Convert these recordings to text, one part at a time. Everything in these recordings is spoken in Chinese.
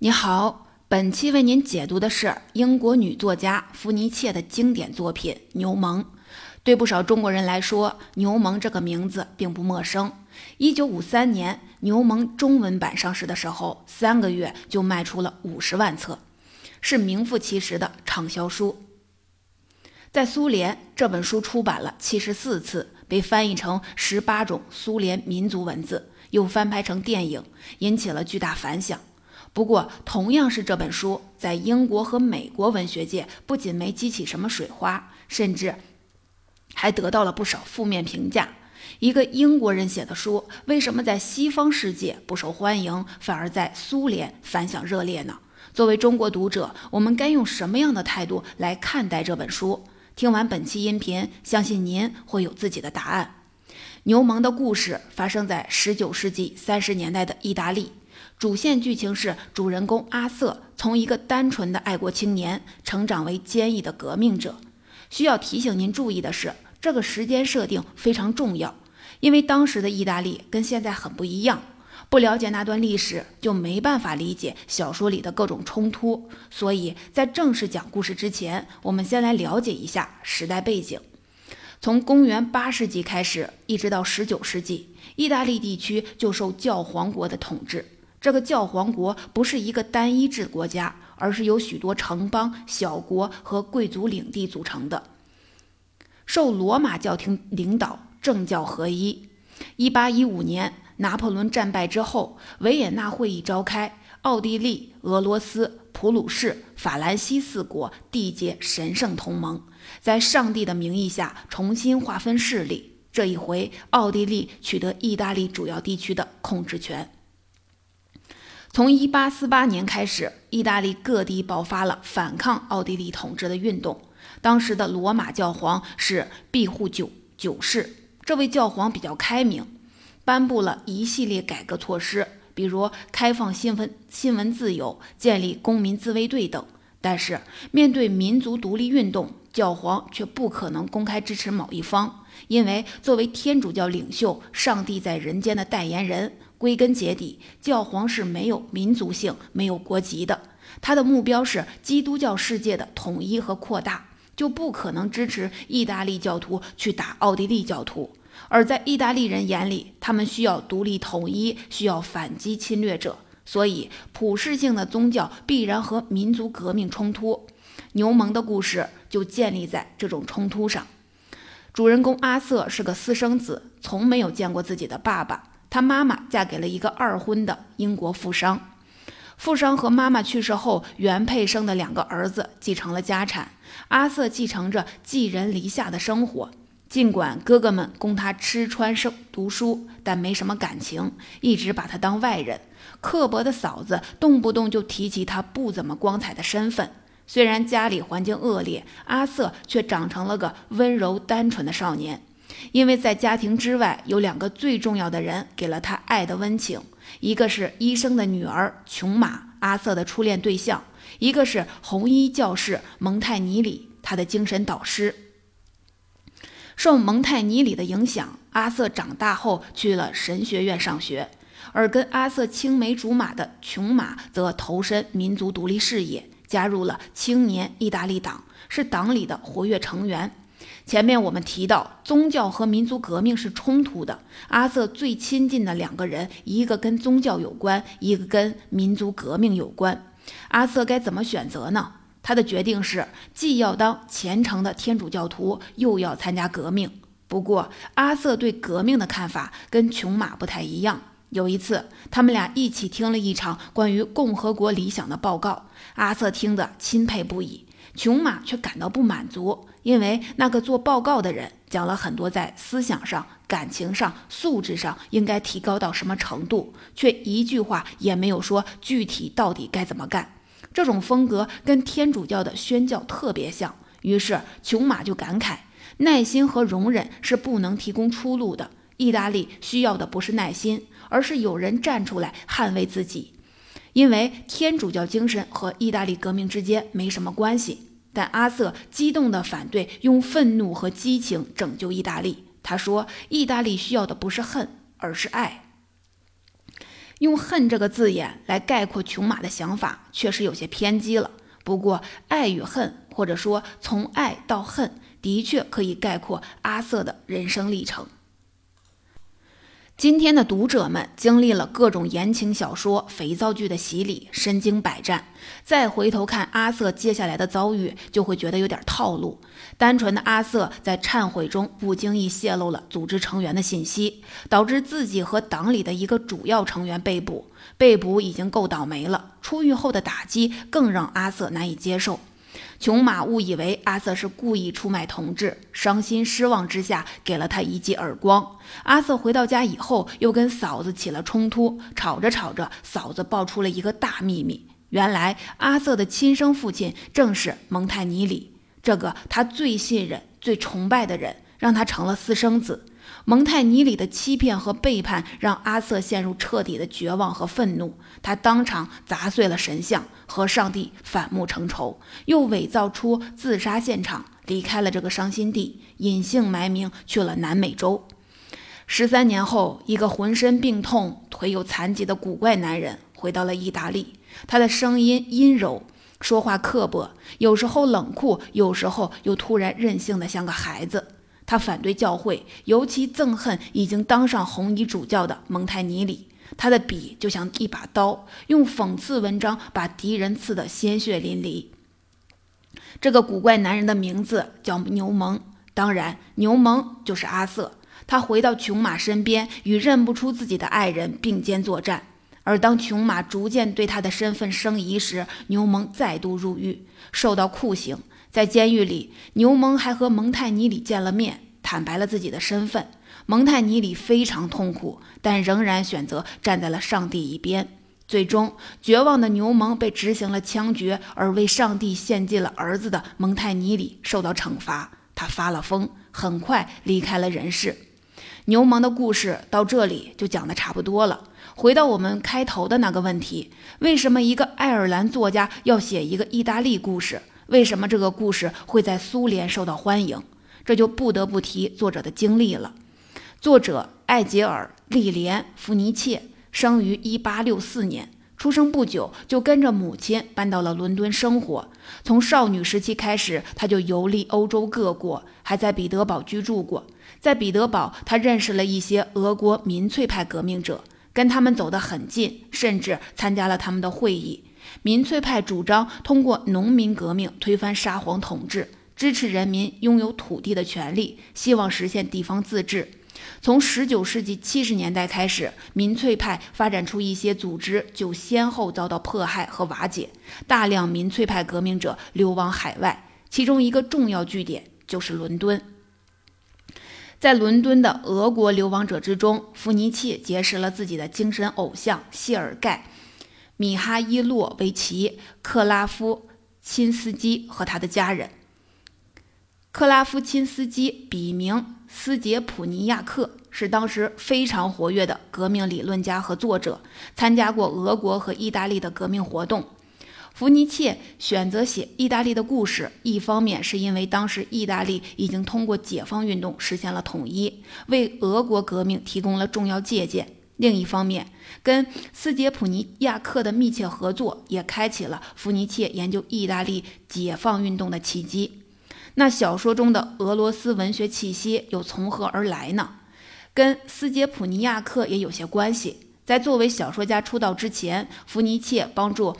你好，本期为您解读的是英国女作家弗尼切的经典作品《牛虻》。对不少中国人来说，牛虻这个名字并不陌生。一九五三年，《牛虻》中文版上市的时候，三个月就卖出了五十万册，是名副其实的畅销书。在苏联，这本书出版了七十四次，被翻译成十八种苏联民族文字，又翻拍成电影，引起了巨大反响。不过，同样是这本书，在英国和美国文学界不仅没激起什么水花，甚至还得到了不少负面评价。一个英国人写的书，为什么在西方世界不受欢迎，反而在苏联反响热烈呢？作为中国读者，我们该用什么样的态度来看待这本书？听完本期音频，相信您会有自己的答案。牛虻的故事发生在19世纪30年代的意大利。主线剧情是主人公阿瑟从一个单纯的爱国青年成长为坚毅的革命者。需要提醒您注意的是，这个时间设定非常重要，因为当时的意大利跟现在很不一样。不了解那段历史，就没办法理解小说里的各种冲突。所以在正式讲故事之前，我们先来了解一下时代背景。从公元八世纪开始，一直到十九世纪，意大利地区就受教皇国的统治。这个教皇国不是一个单一制国家，而是由许多城邦、小国和贵族领地组成的，受罗马教廷领导，政教合一。一八一五年，拿破仑战败之后，维也纳会议召开，奥地利、俄罗斯、普鲁士、法兰西四国缔结神圣同盟，在上帝的名义下重新划分势力。这一回，奥地利取得意大利主要地区的控制权。从一八四八年开始，意大利各地爆发了反抗奥地利统治的运动。当时的罗马教皇是庇护九九世，这位教皇比较开明，颁布了一系列改革措施，比如开放新闻新闻自由、建立公民自卫队等。但是，面对民族独立运动，教皇却不可能公开支持某一方，因为作为天主教领袖、上帝在人间的代言人。归根结底，教皇是没有民族性、没有国籍的。他的目标是基督教世界的统一和扩大，就不可能支持意大利教徒去打奥地利教徒。而在意大利人眼里，他们需要独立统一，需要反击侵略者。所以，普世性的宗教必然和民族革命冲突。牛虻的故事就建立在这种冲突上。主人公阿瑟是个私生子，从没有见过自己的爸爸。他妈妈嫁给了一个二婚的英国富商，富商和妈妈去世后，原配生的两个儿子继承了家产。阿瑟继承着寄人篱下的生活，尽管哥哥们供他吃穿生读书，但没什么感情，一直把他当外人。刻薄的嫂子动不动就提起他不怎么光彩的身份。虽然家里环境恶劣，阿瑟却长成了个温柔单纯的少年。因为在家庭之外有两个最重要的人给了他爱的温情，一个是医生的女儿琼玛，阿瑟的初恋对象；一个是红衣教士蒙泰尼里，他的精神导师。受蒙泰尼里的影响，阿瑟长大后去了神学院上学，而跟阿瑟青梅竹马的琼玛则投身民族独立事业，加入了青年意大利党，是党里的活跃成员。前面我们提到，宗教和民族革命是冲突的。阿瑟最亲近的两个人，一个跟宗教有关，一个跟民族革命有关。阿瑟该怎么选择呢？他的决定是，既要当虔诚的天主教徒，又要参加革命。不过，阿瑟对革命的看法跟琼玛不太一样。有一次，他们俩一起听了一场关于共和国理想的报告，阿瑟听得钦佩不已，琼马却感到不满足。因为那个做报告的人讲了很多在思想上、感情上、素质上应该提高到什么程度，却一句话也没有说具体到底该怎么干。这种风格跟天主教的宣教特别像。于是琼马就感慨：耐心和容忍是不能提供出路的。意大利需要的不是耐心，而是有人站出来捍卫自己。因为天主教精神和意大利革命之间没什么关系。但阿瑟激动地反对用愤怒和激情拯救意大利。他说：“意大利需要的不是恨，而是爱。”用“恨”这个字眼来概括琼马的想法，确实有些偏激了。不过，爱与恨，或者说从爱到恨，的确可以概括阿瑟的人生历程。今天的读者们经历了各种言情小说、肥皂剧的洗礼，身经百战，再回头看阿瑟接下来的遭遇，就会觉得有点套路。单纯的阿瑟在忏悔中不经意泄露了组织成员的信息，导致自己和党里的一个主要成员被捕。被捕已经够倒霉了，出狱后的打击更让阿瑟难以接受。琼马误以为阿瑟是故意出卖同志，伤心失望之下给了他一记耳光。阿瑟回到家以后，又跟嫂子起了冲突，吵着吵着，嫂子爆出了一个大秘密：原来阿瑟的亲生父亲正是蒙泰尼里，这个他最信任、最崇拜的人，让他成了私生子。蒙泰尼里的欺骗和背叛让阿瑟陷入彻底的绝望和愤怒，他当场砸碎了神像，和上帝反目成仇，又伪造出自杀现场，离开了这个伤心地，隐姓埋名去了南美洲。十三年后，一个浑身病痛、腿有残疾的古怪男人回到了意大利，他的声音阴柔，说话刻薄，有时候冷酷，有时候又突然任性的像个孩子。他反对教会，尤其憎恨已经当上红衣主教的蒙泰尼里。他的笔就像一把刀，用讽刺文章把敌人刺得鲜血淋漓。这个古怪男人的名字叫牛蒙，当然，牛蒙就是阿瑟。他回到琼马身边，与认不出自己的爱人并肩作战。而当琼马逐渐对他的身份生疑时，牛蒙再度入狱，受到酷刑。在监狱里，牛蒙还和蒙泰尼里见了面，坦白了自己的身份。蒙泰尼里非常痛苦，但仍然选择站在了上帝一边。最终，绝望的牛蒙被执行了枪决，而为上帝献祭了儿子的蒙泰尼里受到惩罚。他发了疯，很快离开了人世。牛蒙的故事到这里就讲得差不多了。回到我们开头的那个问题：为什么一个爱尔兰作家要写一个意大利故事？为什么这个故事会在苏联受到欢迎？这就不得不提作者的经历了。作者艾杰尔·利莲·弗尼切生于1864年，出生不久就跟着母亲搬到了伦敦生活。从少女时期开始，他就游历欧洲各国，还在彼得堡居住过。在彼得堡，他认识了一些俄国民粹派革命者，跟他们走得很近，甚至参加了他们的会议。民粹派主张通过农民革命推翻沙皇统治，支持人民拥有土地的权利，希望实现地方自治。从19世纪70年代开始，民粹派发展出一些组织，就先后遭到迫害和瓦解，大量民粹派革命者流亡海外，其中一个重要据点就是伦敦。在伦敦的俄国流亡者之中，弗尼契结识了自己的精神偶像谢尔盖。米哈伊洛维奇·克拉夫钦斯基和他的家人。克拉夫钦斯基笔名斯捷普尼亚克，是当时非常活跃的革命理论家和作者，参加过俄国和意大利的革命活动。福尼切选择写意大利的故事，一方面是因为当时意大利已经通过解放运动实现了统一，为俄国革命提供了重要借鉴。另一方面，跟斯捷普尼亚克的密切合作也开启了福尼切研究意大利解放运动的契机。那小说中的俄罗斯文学气息又从何而来呢？跟斯捷普尼亚克也有些关系。在作为小说家出道之前，福尼切帮助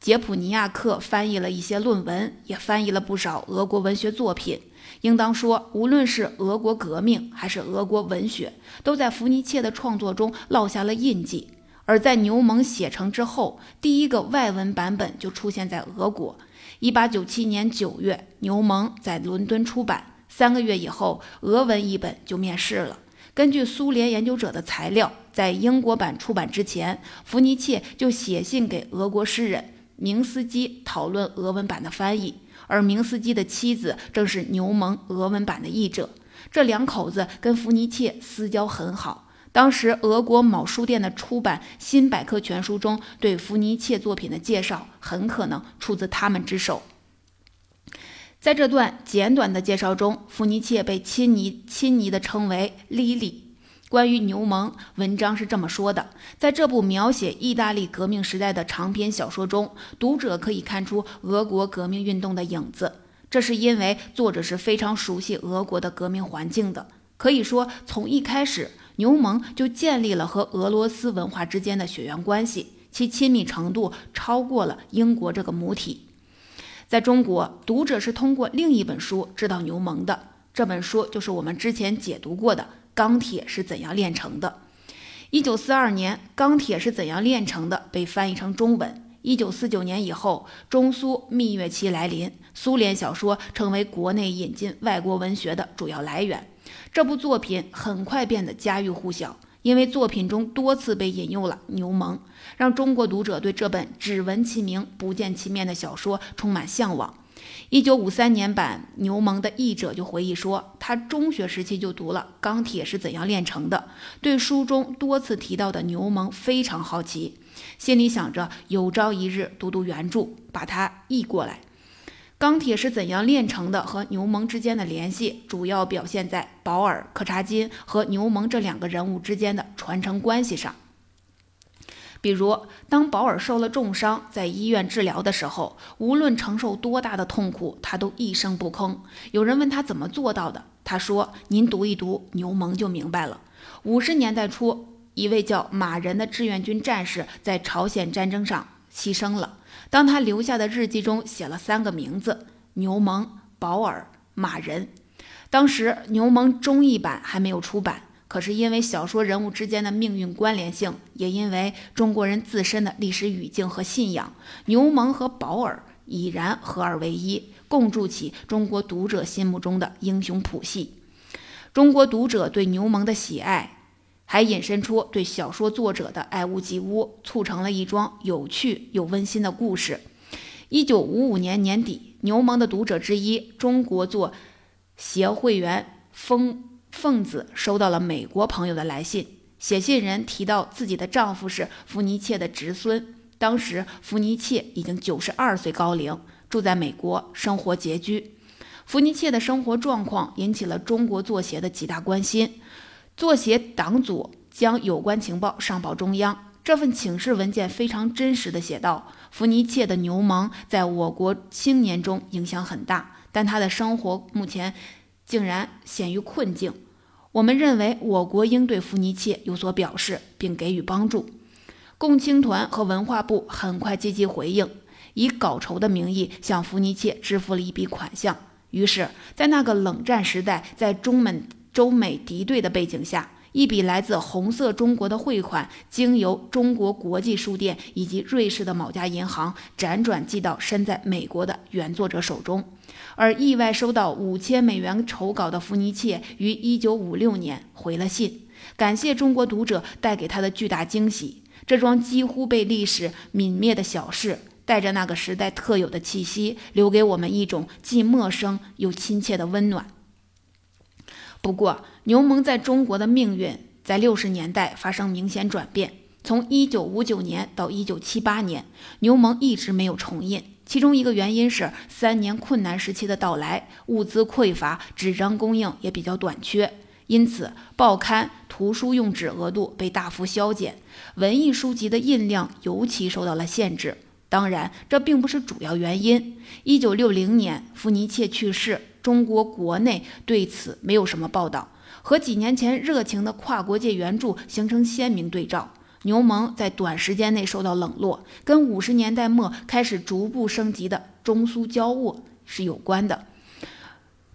杰普尼亚克翻译了一些论文，也翻译了不少俄国文学作品。应当说，无论是俄国革命还是俄国文学，都在伏尼切的创作中烙下了印记。而在牛虻写成之后，第一个外文版本就出现在俄国。一八九七年九月，牛虻在伦敦出版，三个月以后，俄文译本就面世了。根据苏联研究者的材料，在英国版出版之前，伏尼切就写信给俄国诗人明斯基讨论俄文版的翻译。而明斯基的妻子正是牛虻俄文版的译者，这两口子跟弗尼切私交很好。当时俄国某书店的出版《新百科全书》中对弗尼切作品的介绍，很可能出自他们之手。在这段简短的介绍中，弗尼切被亲昵亲昵地称为“莉莉”，关于牛虻，文章是这么说的：在这部描写意大利革命时代的长篇小说中，读者可以看出俄国革命运动的影子。这是因为作者是非常熟悉俄国的革命环境的。可以说，从一开始，牛虻就建立了和俄罗斯文化之间的血缘关系，其亲密程度超过了英国这个母体。在中国，读者是通过另一本书知道牛虻的，这本书就是我们之前解读过的。钢铁是怎样炼成的？一九四二年，《钢铁是怎样炼成的》被翻译成中文。一九四九年以后，中苏蜜月期来临，苏联小说成为国内引进外国文学的主要来源。这部作品很快变得家喻户晓，因为作品中多次被引用了牛虻，让中国读者对这本只闻其名不见其面的小说充满向往。一九五三年版《牛虻》的译者就回忆说，他中学时期就读了《钢铁是怎样炼成的》，对书中多次提到的牛虻非常好奇，心里想着有朝一日读读原著，把它译过来。《钢铁是怎样炼成的》和牛虻之间的联系，主要表现在保尔·柯察金和牛虻这两个人物之间的传承关系上。比如，当保尔受了重伤，在医院治疗的时候，无论承受多大的痛苦，他都一声不吭。有人问他怎么做到的，他说：“您读一读《牛虻》就明白了。”五十年代初，一位叫马仁的志愿军战士在朝鲜战争上牺牲了。当他留下的日记中写了三个名字：牛虻、保尔、马仁。当时，《牛虻》中译版还没有出版。可是因为小说人物之间的命运关联性，也因为中国人自身的历史语境和信仰，牛虻和保尔已然合二为一，共筑起中国读者心目中的英雄谱系。中国读者对牛虻的喜爱，还引申出对小说作者的爱屋及乌，促成了一桩有趣又温馨的故事。一九五五年年底，牛虻的读者之一，中国作协会员封。凤子收到了美国朋友的来信，写信人提到自己的丈夫是福尼切的侄孙。当时福尼切已经九十二岁高龄，住在美国，生活拮据。福尼切的生活状况引起了中国作协的极大关心，作协党组将有关情报上报中央。这份请示文件非常真实的写道：福尼切的牛虻在我国青年中影响很大，但他的生活目前竟然陷于困境。我们认为，我国应对福尼切有所表示，并给予帮助。共青团和文化部很快积极回应，以稿酬的名义向福尼切支付了一笔款项。于是，在那个冷战时代，在中美中美敌对的背景下，一笔来自红色中国的汇款，经由中国国际书店以及瑞士的某家银行辗转寄到身在美国的原作者手中。而意外收到五千美元酬稿的福尼切于一九五六年回了信，感谢中国读者带给他的巨大惊喜。这桩几乎被历史泯灭的小事，带着那个时代特有的气息，留给我们一种既陌生又亲切的温暖。不过，牛虻在中国的命运在六十年代发生明显转变。从一九五九年到一九七八年，牛虻一直没有重印。其中一个原因是三年困难时期的到来，物资匮乏，纸张供应也比较短缺，因此报刊、图书用纸额度被大幅削减，文艺书籍的印量尤其受到了限制。当然，这并不是主要原因。一九六零年，福尼切去世，中国国内对此没有什么报道，和几年前热情的跨国界援助形成鲜明对照。牛虻在短时间内受到冷落，跟五十年代末开始逐步升级的中苏交恶是有关的。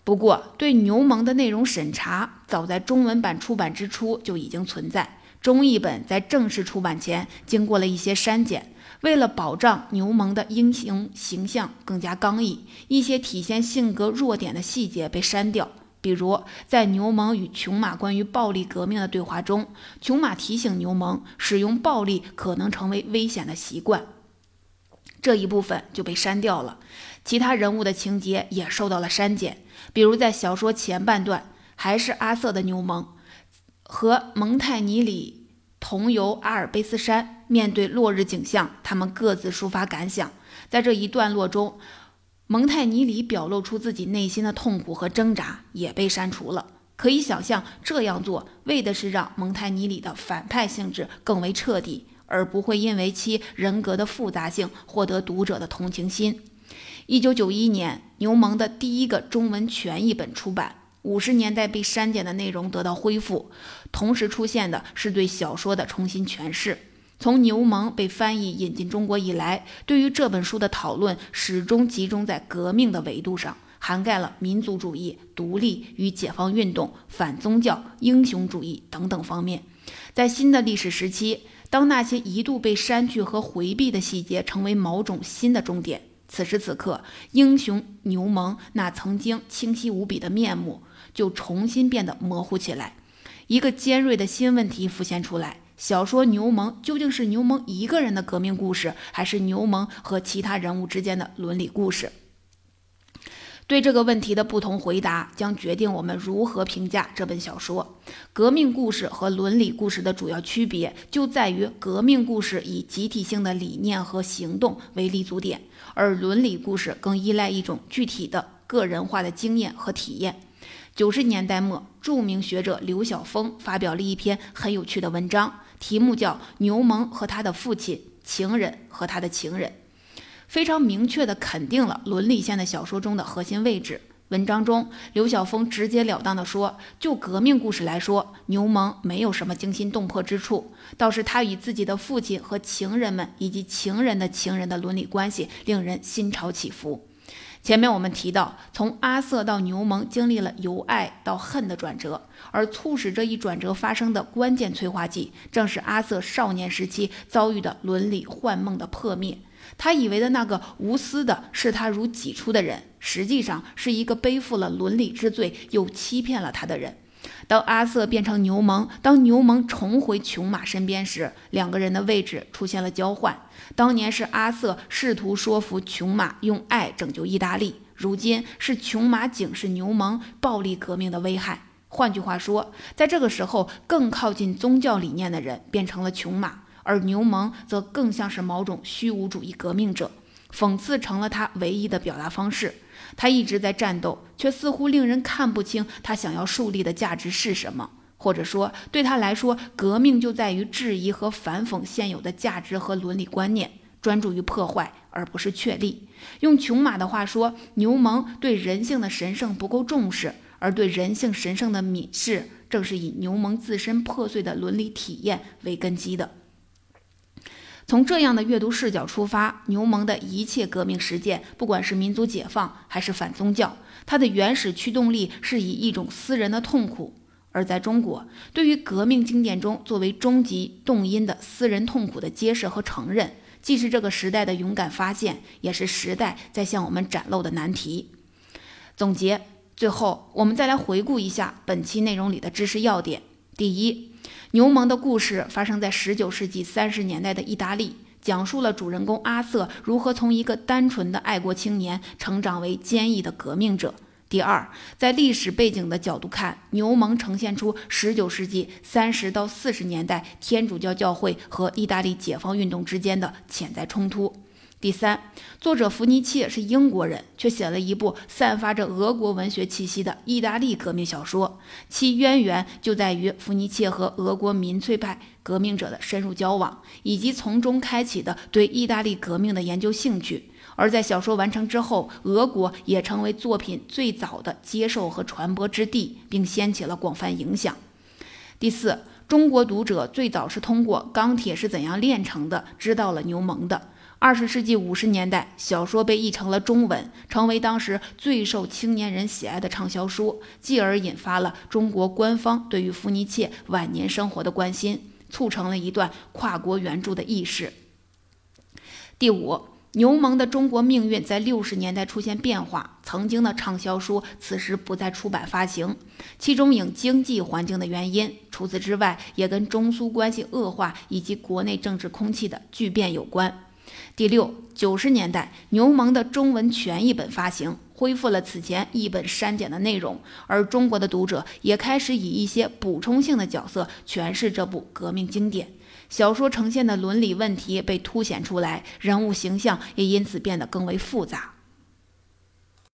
不过，对牛虻的内容审查早在中文版出版之初就已经存在。中译本在正式出版前经过了一些删减，为了保障牛虻的英雄形象更加刚毅，一些体现性格弱点的细节被删掉。比如，在牛虻与琼马关于暴力革命的对话中，琼马提醒牛虻，使用暴力可能成为危险的习惯，这一部分就被删掉了。其他人物的情节也受到了删减，比如在小说前半段，还是阿瑟的牛虻和蒙泰尼里同游阿尔卑斯山，面对落日景象，他们各自抒发感想。在这一段落中。蒙泰尼里表露出自己内心的痛苦和挣扎，也被删除了。可以想象，这样做为的是让蒙泰尼里的反派性质更为彻底，而不会因为其人格的复杂性获得读者的同情心。一九九一年，牛虻的第一个中文全译本出版，五十年代被删减的内容得到恢复，同时出现的是对小说的重新诠释。从牛虻被翻译引进中国以来，对于这本书的讨论始终集中在革命的维度上，涵盖了民族主义、独立与解放运动、反宗教、英雄主义等等方面。在新的历史时期，当那些一度被删去和回避的细节成为某种新的重点。此时此刻，英雄牛虻那曾经清晰无比的面目就重新变得模糊起来。一个尖锐的新问题浮现出来：小说《牛虻》究竟是牛虻一个人的革命故事，还是牛虻和其他人物之间的伦理故事？对这个问题的不同回答，将决定我们如何评价这本小说。革命故事和伦理故事的主要区别就在于，革命故事以集体性的理念和行动为立足点，而伦理故事更依赖一种具体的个人化的经验和体验。九十年代末，著名学者刘晓峰发表了一篇很有趣的文章，题目叫《牛虻和他的父亲，情人和他的情人》。非常明确地肯定了伦理线的小说中的核心位置。文章中，刘晓峰直截了当地说：“就革命故事来说，牛虻没有什么惊心动魄之处，倒是他与自己的父亲和情人们以及情人的情人的伦理关系令人心潮起伏。”前面我们提到，从阿瑟到牛虻经历了由爱到恨的转折，而促使这一转折发生的关键催化剂，正是阿瑟少年时期遭遇的伦理幻梦的破灭。他以为的那个无私的视他如己出的人，实际上是一个背负了伦理之罪又欺骗了他的人。当阿瑟变成牛虻，当牛虻重回琼马身边时，两个人的位置出现了交换。当年是阿瑟试图说服琼马用爱拯救意大利，如今是琼马警示牛虻暴力革命的危害。换句话说，在这个时候，更靠近宗教理念的人变成了琼马。而牛虻则更像是某种虚无主义革命者，讽刺成了他唯一的表达方式。他一直在战斗，却似乎令人看不清他想要树立的价值是什么，或者说，对他来说，革命就在于质疑和反讽现有的价值和伦理观念，专注于破坏而不是确立。用琼马的话说，牛虻对人性的神圣不够重视，而对人性神圣的蔑视，正是以牛虻自身破碎的伦理体验为根基的。从这样的阅读视角出发，牛虻的一切革命实践，不管是民族解放还是反宗教，它的原始驱动力是以一种私人的痛苦。而在中国，对于革命经典中作为终极动因的私人痛苦的揭示和承认，既是这个时代的勇敢发现，也是时代在向我们展露的难题。总结，最后我们再来回顾一下本期内容里的知识要点。第一。牛虻的故事发生在十九世纪三十年代的意大利，讲述了主人公阿瑟如何从一个单纯的爱国青年成长为坚毅的革命者。第二，在历史背景的角度看，牛虻呈现出十九世纪三十到四十年代天主教教会和意大利解放运动之间的潜在冲突。第三，作者弗尼切是英国人，却写了一部散发着俄国文学气息的意大利革命小说，其渊源就在于弗尼切和俄国民粹派革命者的深入交往，以及从中开启的对意大利革命的研究兴趣。而在小说完成之后，俄国也成为作品最早的接受和传播之地，并掀起了广泛影响。第四，中国读者最早是通过《钢铁是怎样炼成的》知道了牛虻的。二十世纪五十年代，小说被译成了中文，成为当时最受青年人喜爱的畅销书，继而引发了中国官方对于弗尼切晚年生活的关心，促成了一段跨国援助的意识。第五，牛虻的中国命运在六十年代出现变化，曾经的畅销书此时不再出版发行，其中有经济环境的原因，除此之外，也跟中苏关系恶化以及国内政治空气的巨变有关。第六，九十年代，牛虻的中文全译本发行，恢复了此前译本删减的内容，而中国的读者也开始以一些补充性的角色诠释这部革命经典。小说呈现的伦理问题被凸显出来，人物形象也因此变得更为复杂。